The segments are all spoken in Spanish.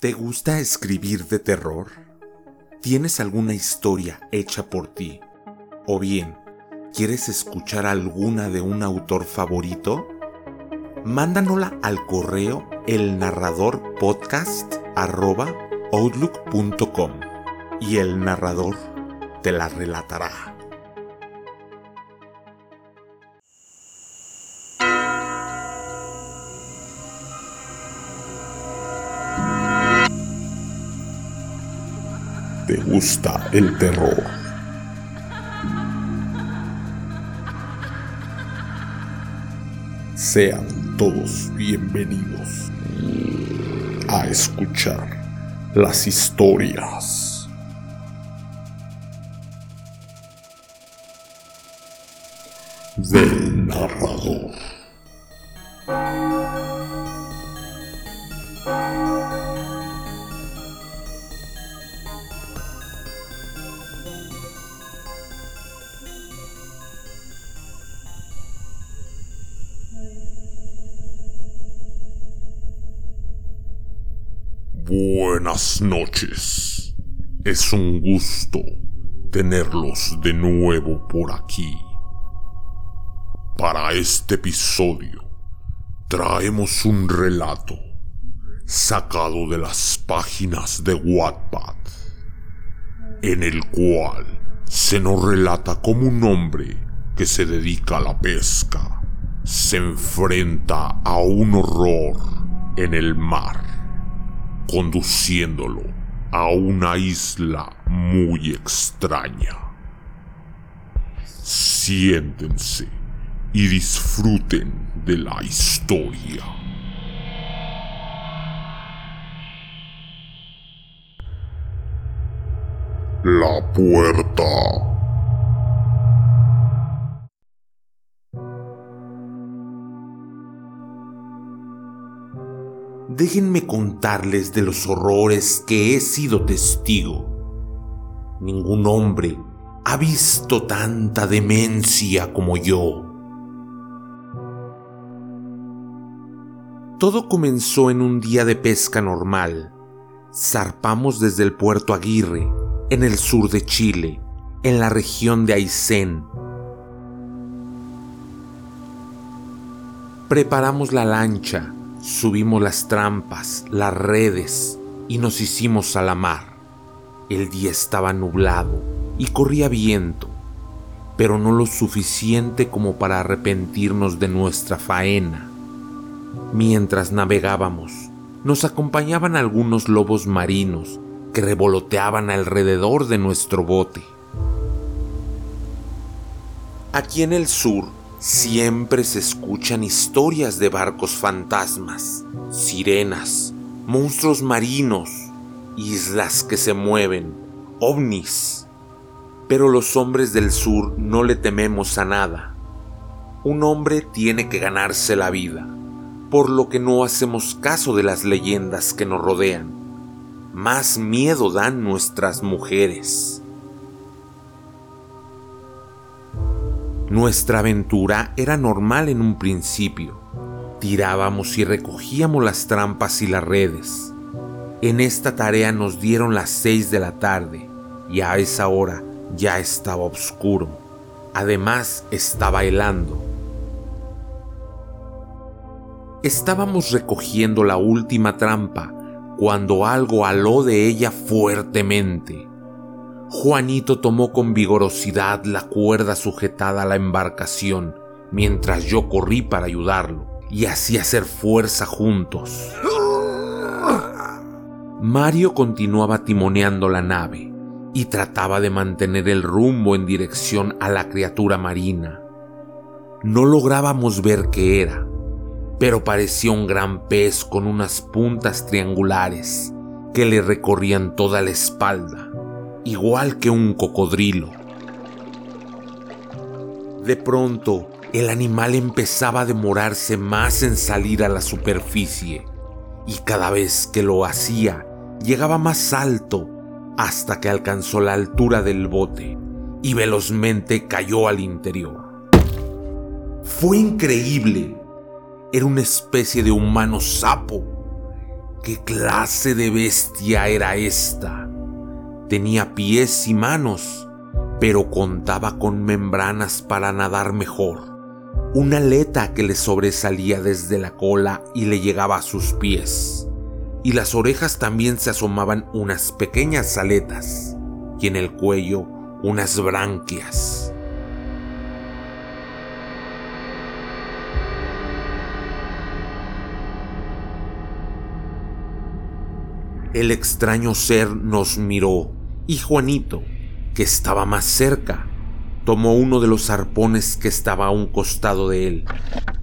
¿Te gusta escribir de terror? ¿Tienes alguna historia hecha por ti? ¿O bien, quieres escuchar alguna de un autor favorito? Mándanosla al correo elnarradorpodcast.outlook.com y el narrador te la relatará. Te gusta el terror. Sean todos bienvenidos a escuchar las historias del narrador. Buenas noches. Es un gusto tenerlos de nuevo por aquí. Para este episodio traemos un relato sacado de las páginas de Wattpad, en el cual se nos relata como un hombre que se dedica a la pesca se enfrenta a un horror en el mar conduciéndolo a una isla muy extraña. Siéntense y disfruten de la historia. La puerta. Déjenme contarles de los horrores que he sido testigo. Ningún hombre ha visto tanta demencia como yo. Todo comenzó en un día de pesca normal. Zarpamos desde el puerto Aguirre, en el sur de Chile, en la región de Aysén. Preparamos la lancha Subimos las trampas, las redes y nos hicimos a la mar. El día estaba nublado y corría viento, pero no lo suficiente como para arrepentirnos de nuestra faena. Mientras navegábamos, nos acompañaban algunos lobos marinos que revoloteaban alrededor de nuestro bote. Aquí en el sur Siempre se escuchan historias de barcos fantasmas, sirenas, monstruos marinos, islas que se mueven, ovnis. Pero los hombres del sur no le tememos a nada. Un hombre tiene que ganarse la vida, por lo que no hacemos caso de las leyendas que nos rodean. Más miedo dan nuestras mujeres. Nuestra aventura era normal en un principio. Tirábamos y recogíamos las trampas y las redes. En esta tarea nos dieron las seis de la tarde y a esa hora ya estaba oscuro. Además estaba helando. Estábamos recogiendo la última trampa cuando algo aló de ella fuertemente. Juanito tomó con vigorosidad la cuerda sujetada a la embarcación, mientras yo corrí para ayudarlo, y así hacer fuerza juntos. Mario continuaba timoneando la nave y trataba de mantener el rumbo en dirección a la criatura marina. No lográbamos ver qué era, pero parecía un gran pez con unas puntas triangulares que le recorrían toda la espalda igual que un cocodrilo. De pronto, el animal empezaba a demorarse más en salir a la superficie, y cada vez que lo hacía, llegaba más alto hasta que alcanzó la altura del bote y velozmente cayó al interior. Fue increíble. Era una especie de humano sapo. ¿Qué clase de bestia era esta? Tenía pies y manos, pero contaba con membranas para nadar mejor. Una aleta que le sobresalía desde la cola y le llegaba a sus pies. Y las orejas también se asomaban unas pequeñas aletas, y en el cuello unas branquias. El extraño ser nos miró y Juanito, que estaba más cerca, tomó uno de los arpones que estaba a un costado de él.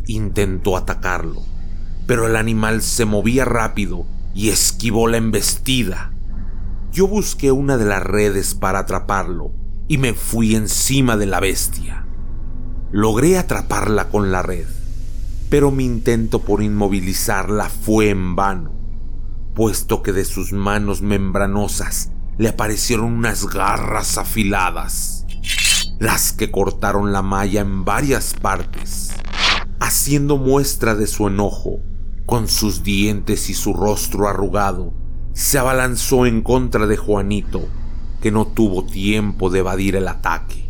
Intentó atacarlo, pero el animal se movía rápido y esquivó la embestida. Yo busqué una de las redes para atraparlo y me fui encima de la bestia. Logré atraparla con la red, pero mi intento por inmovilizarla fue en vano puesto que de sus manos membranosas le aparecieron unas garras afiladas, las que cortaron la malla en varias partes, haciendo muestra de su enojo, con sus dientes y su rostro arrugado, se abalanzó en contra de Juanito, que no tuvo tiempo de evadir el ataque.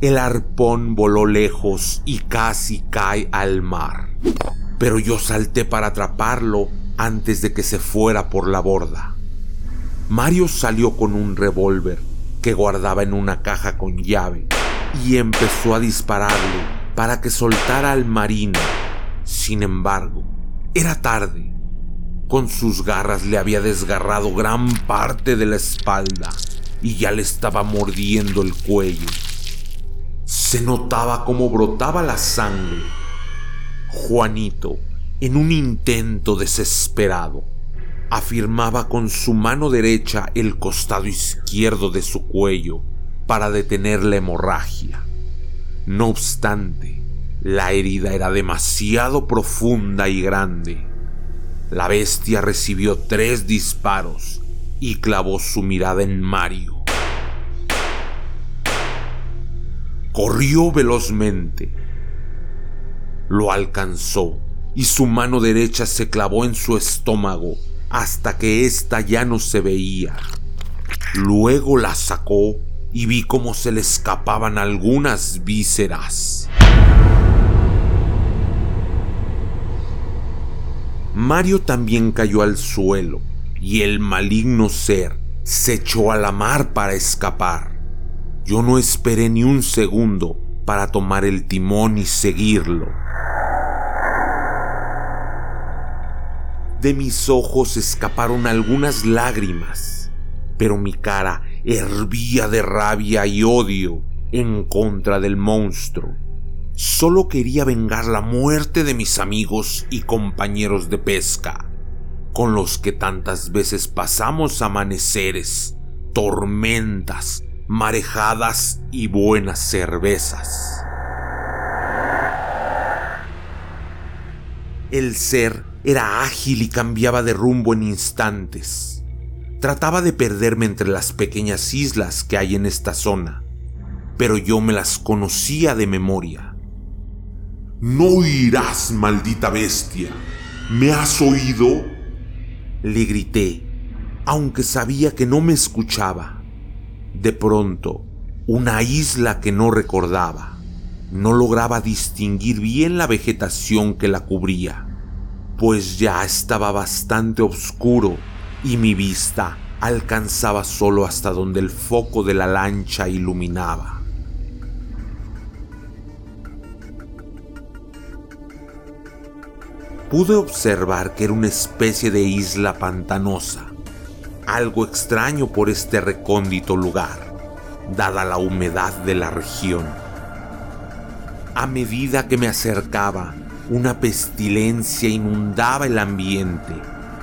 El arpón voló lejos y casi cae al mar pero yo salté para atraparlo antes de que se fuera por la borda. Mario salió con un revólver que guardaba en una caja con llave y empezó a dispararle para que soltara al marino. Sin embargo, era tarde. Con sus garras le había desgarrado gran parte de la espalda y ya le estaba mordiendo el cuello. Se notaba cómo brotaba la sangre Juanito, en un intento desesperado, afirmaba con su mano derecha el costado izquierdo de su cuello para detener la hemorragia. No obstante, la herida era demasiado profunda y grande. La bestia recibió tres disparos y clavó su mirada en Mario. Corrió velozmente lo alcanzó y su mano derecha se clavó en su estómago hasta que ésta ya no se veía. Luego la sacó y vi cómo se le escapaban algunas vísceras. Mario también cayó al suelo y el maligno ser se echó a la mar para escapar. Yo no esperé ni un segundo para tomar el timón y seguirlo. De mis ojos escaparon algunas lágrimas, pero mi cara hervía de rabia y odio en contra del monstruo. Solo quería vengar la muerte de mis amigos y compañeros de pesca, con los que tantas veces pasamos amaneceres, tormentas, marejadas y buenas cervezas. El ser era ágil y cambiaba de rumbo en instantes. Trataba de perderme entre las pequeñas islas que hay en esta zona, pero yo me las conocía de memoria. No irás, maldita bestia. ¿Me has oído? Le grité, aunque sabía que no me escuchaba. De pronto, una isla que no recordaba. No lograba distinguir bien la vegetación que la cubría pues ya estaba bastante oscuro y mi vista alcanzaba solo hasta donde el foco de la lancha iluminaba. Pude observar que era una especie de isla pantanosa, algo extraño por este recóndito lugar, dada la humedad de la región. A medida que me acercaba, una pestilencia inundaba el ambiente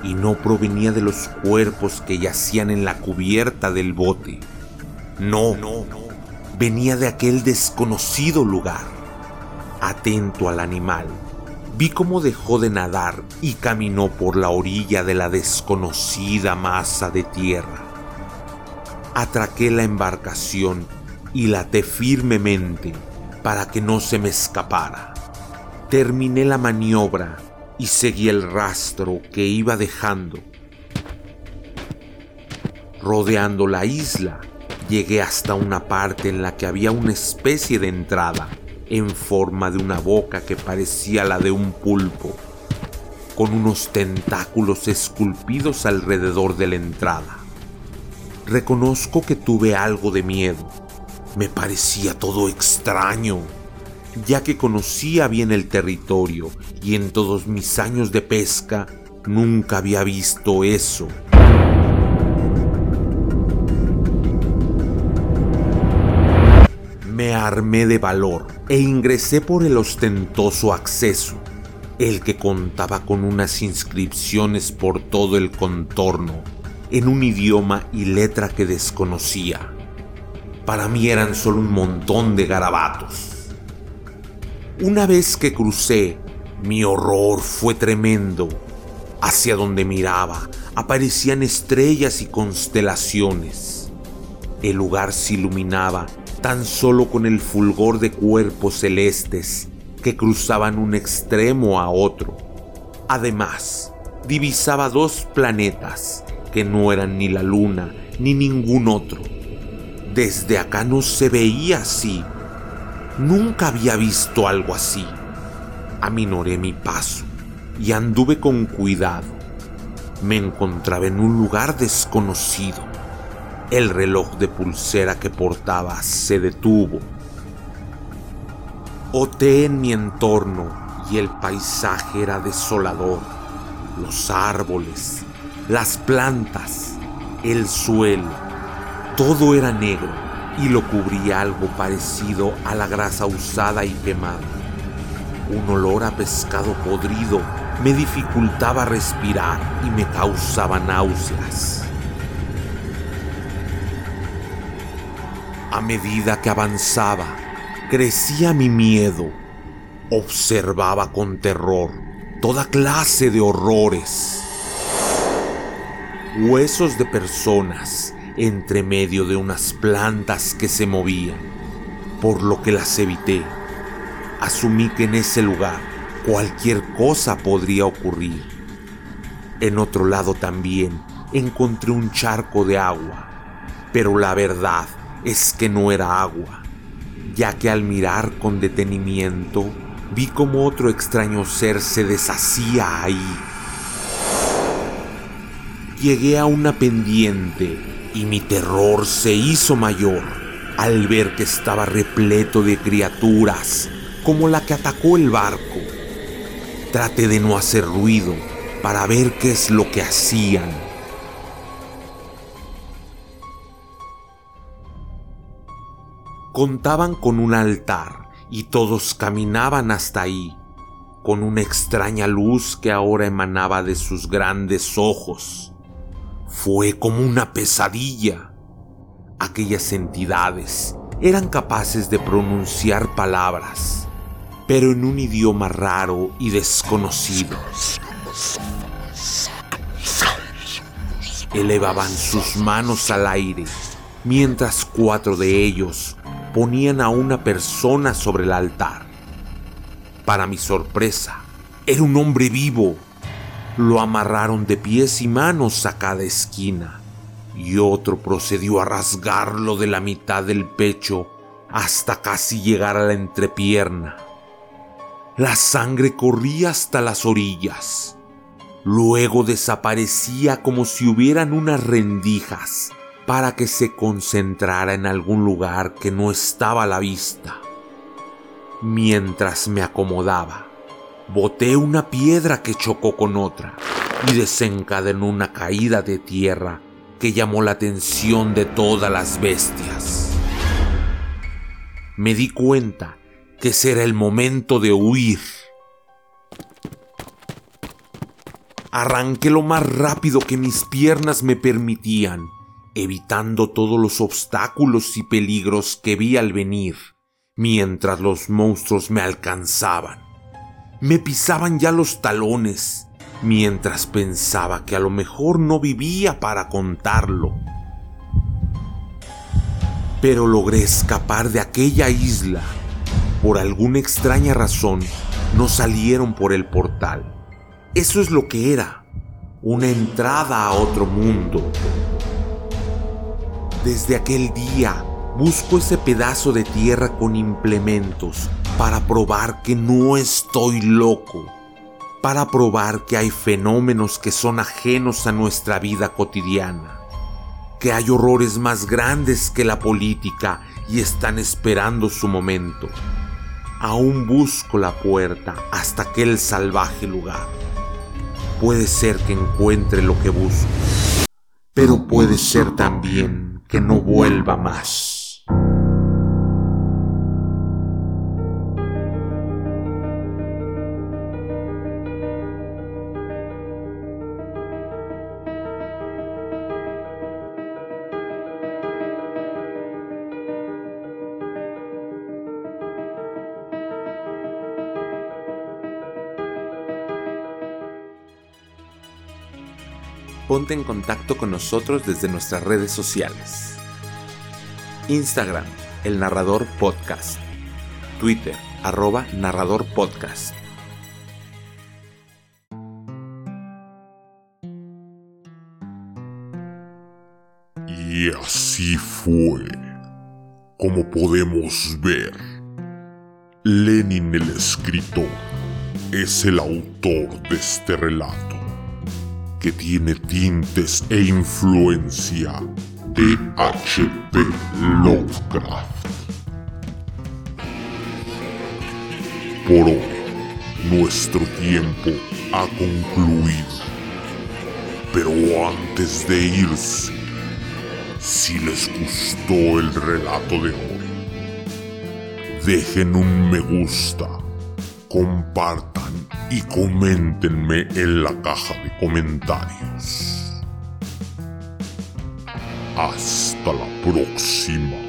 y no provenía de los cuerpos que yacían en la cubierta del bote. No, no, no. Venía de aquel desconocido lugar. Atento al animal, vi cómo dejó de nadar y caminó por la orilla de la desconocida masa de tierra. Atraqué la embarcación y la até firmemente para que no se me escapara. Terminé la maniobra y seguí el rastro que iba dejando. Rodeando la isla, llegué hasta una parte en la que había una especie de entrada en forma de una boca que parecía la de un pulpo, con unos tentáculos esculpidos alrededor de la entrada. Reconozco que tuve algo de miedo. Me parecía todo extraño, ya que conocía bien el territorio y en todos mis años de pesca nunca había visto eso. Me armé de valor e ingresé por el ostentoso acceso, el que contaba con unas inscripciones por todo el contorno, en un idioma y letra que desconocía. Para mí eran solo un montón de garabatos. Una vez que crucé, mi horror fue tremendo. Hacia donde miraba, aparecían estrellas y constelaciones. El lugar se iluminaba tan solo con el fulgor de cuerpos celestes que cruzaban un extremo a otro. Además, divisaba dos planetas que no eran ni la luna ni ningún otro. Desde acá no se veía así, Nunca había visto algo así. Aminoré mi paso y anduve con cuidado. Me encontraba en un lugar desconocido. El reloj de pulsera que portaba se detuvo. Oté en mi entorno y el paisaje era desolador. Los árboles, las plantas, el suelo, todo era negro y lo cubría algo parecido a la grasa usada y quemada. Un olor a pescado podrido me dificultaba respirar y me causaba náuseas. A medida que avanzaba, crecía mi miedo. Observaba con terror toda clase de horrores. Huesos de personas entre medio de unas plantas que se movían, por lo que las evité. Asumí que en ese lugar cualquier cosa podría ocurrir. En otro lado también encontré un charco de agua, pero la verdad es que no era agua, ya que al mirar con detenimiento vi como otro extraño ser se deshacía ahí. Llegué a una pendiente y mi terror se hizo mayor al ver que estaba repleto de criaturas como la que atacó el barco. Traté de no hacer ruido para ver qué es lo que hacían. Contaban con un altar y todos caminaban hasta ahí, con una extraña luz que ahora emanaba de sus grandes ojos fue como una pesadilla. Aquellas entidades eran capaces de pronunciar palabras, pero en un idioma raro y desconocido. Elevaban sus manos al aire, mientras cuatro de ellos ponían a una persona sobre el altar. Para mi sorpresa, era un hombre vivo lo amarraron de pies y manos a cada esquina, y otro procedió a rasgarlo de la mitad del pecho hasta casi llegar a la entrepierna. La sangre corría hasta las orillas. Luego desaparecía como si hubieran unas rendijas para que se concentrara en algún lugar que no estaba a la vista. Mientras me acomodaba, boté una piedra que chocó con otra y desencadenó una caída de tierra que llamó la atención de todas las bestias. Me di cuenta que ese era el momento de huir. Arranqué lo más rápido que mis piernas me permitían, evitando todos los obstáculos y peligros que vi al venir, mientras los monstruos me alcanzaban me pisaban ya los talones, mientras pensaba que a lo mejor no vivía para contarlo. Pero logré escapar de aquella isla. Por alguna extraña razón, no salieron por el portal, Eso es lo que era, una entrada a otro mundo. Desde aquel día busco ese pedazo de tierra con implementos para probar que no estoy loco, para probar que hay fenómenos que son ajenos a nuestra vida cotidiana, que hay horrores más grandes que la política y están esperando su momento. Aún busco la puerta hasta aquel salvaje lugar. Puede ser que encuentre lo que busco, pero puede ser también que no vuelva más. Ponte en contacto con nosotros desde nuestras redes sociales. Instagram, El Narrador Podcast. Twitter, arroba Narrador Podcast. Y así fue, como podemos ver. Lenin el escritor es el autor de este relato que tiene tintes e influencia de H.P. Lovecraft. Por hoy, nuestro tiempo ha concluido. Pero antes de irse, si les gustó el relato de hoy, dejen un me gusta, compartan y coméntenme en la caja de comentarios. Hasta la próxima.